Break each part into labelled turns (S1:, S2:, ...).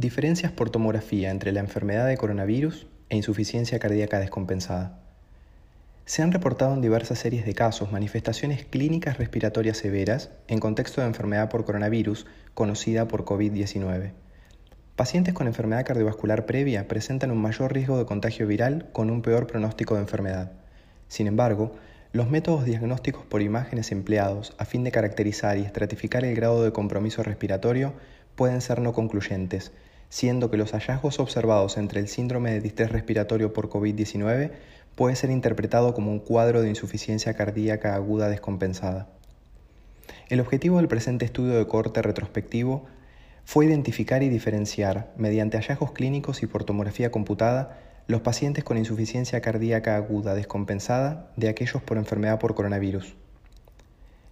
S1: Diferencias por tomografía entre la enfermedad de coronavirus e insuficiencia cardíaca descompensada. Se han reportado en diversas series de casos manifestaciones clínicas respiratorias severas en contexto de enfermedad por coronavirus conocida por COVID-19. Pacientes con enfermedad cardiovascular previa presentan un mayor riesgo de contagio viral con un peor pronóstico de enfermedad. Sin embargo, los métodos diagnósticos por imágenes empleados a fin de caracterizar y estratificar el grado de compromiso respiratorio pueden ser no concluyentes, siendo que los hallazgos observados entre el síndrome de distrés respiratorio por COVID-19 puede ser interpretado como un cuadro de insuficiencia cardíaca aguda descompensada. El objetivo del presente estudio de corte retrospectivo fue identificar y diferenciar, mediante hallazgos clínicos y por tomografía computada, los pacientes con insuficiencia cardíaca aguda descompensada de aquellos por enfermedad por coronavirus.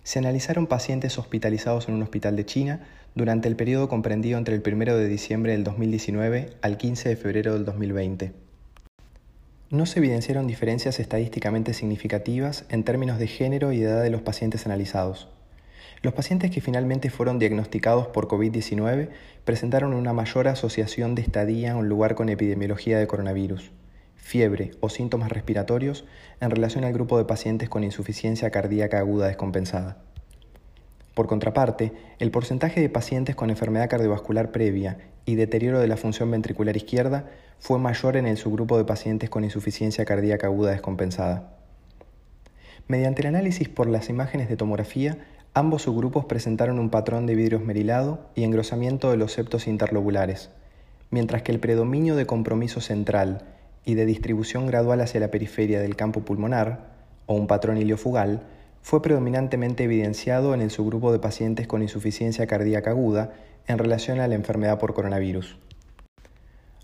S1: Se analizaron pacientes hospitalizados en un hospital de China durante el periodo comprendido entre el 1 de diciembre del 2019 al 15 de febrero del 2020. No se evidenciaron diferencias estadísticamente significativas en términos de género y edad de los pacientes analizados. Los pacientes que finalmente fueron diagnosticados por COVID-19 presentaron una mayor asociación de estadía en un lugar con epidemiología de coronavirus fiebre o síntomas respiratorios en relación al grupo de pacientes con insuficiencia cardíaca aguda descompensada. Por contraparte, el porcentaje de pacientes con enfermedad cardiovascular previa y deterioro de la función ventricular izquierda fue mayor en el subgrupo de pacientes con insuficiencia cardíaca aguda descompensada. Mediante el análisis por las imágenes de tomografía, ambos subgrupos presentaron un patrón de vidrio esmerilado y engrosamiento de los septos interlobulares, mientras que el predominio de compromiso central y de distribución gradual hacia la periferia del campo pulmonar, o un patrón iliofugal, fue predominantemente evidenciado en el subgrupo de pacientes con insuficiencia cardíaca aguda en relación a la enfermedad por coronavirus.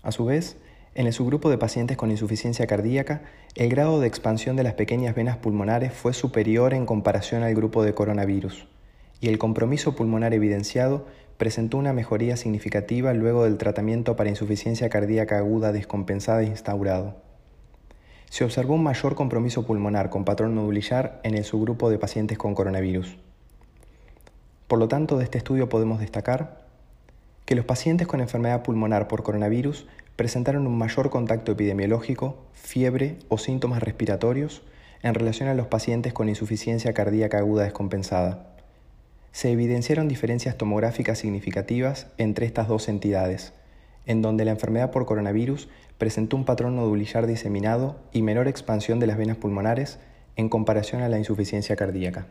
S1: A su vez, en el subgrupo de pacientes con insuficiencia cardíaca, el grado de expansión de las pequeñas venas pulmonares fue superior en comparación al grupo de coronavirus, y el compromiso pulmonar evidenciado presentó una mejoría significativa luego del tratamiento para insuficiencia cardíaca aguda descompensada e instaurado. Se observó un mayor compromiso pulmonar con patrón nodulillar en el subgrupo de pacientes con coronavirus. Por lo tanto, de este estudio podemos destacar que los pacientes con enfermedad pulmonar por coronavirus presentaron un mayor contacto epidemiológico, fiebre o síntomas respiratorios en relación a los pacientes con insuficiencia cardíaca aguda descompensada se evidenciaron diferencias tomográficas significativas entre estas dos entidades, en donde la enfermedad por coronavirus presentó un patrón nodulillar diseminado y menor expansión de las venas pulmonares en comparación a la insuficiencia cardíaca.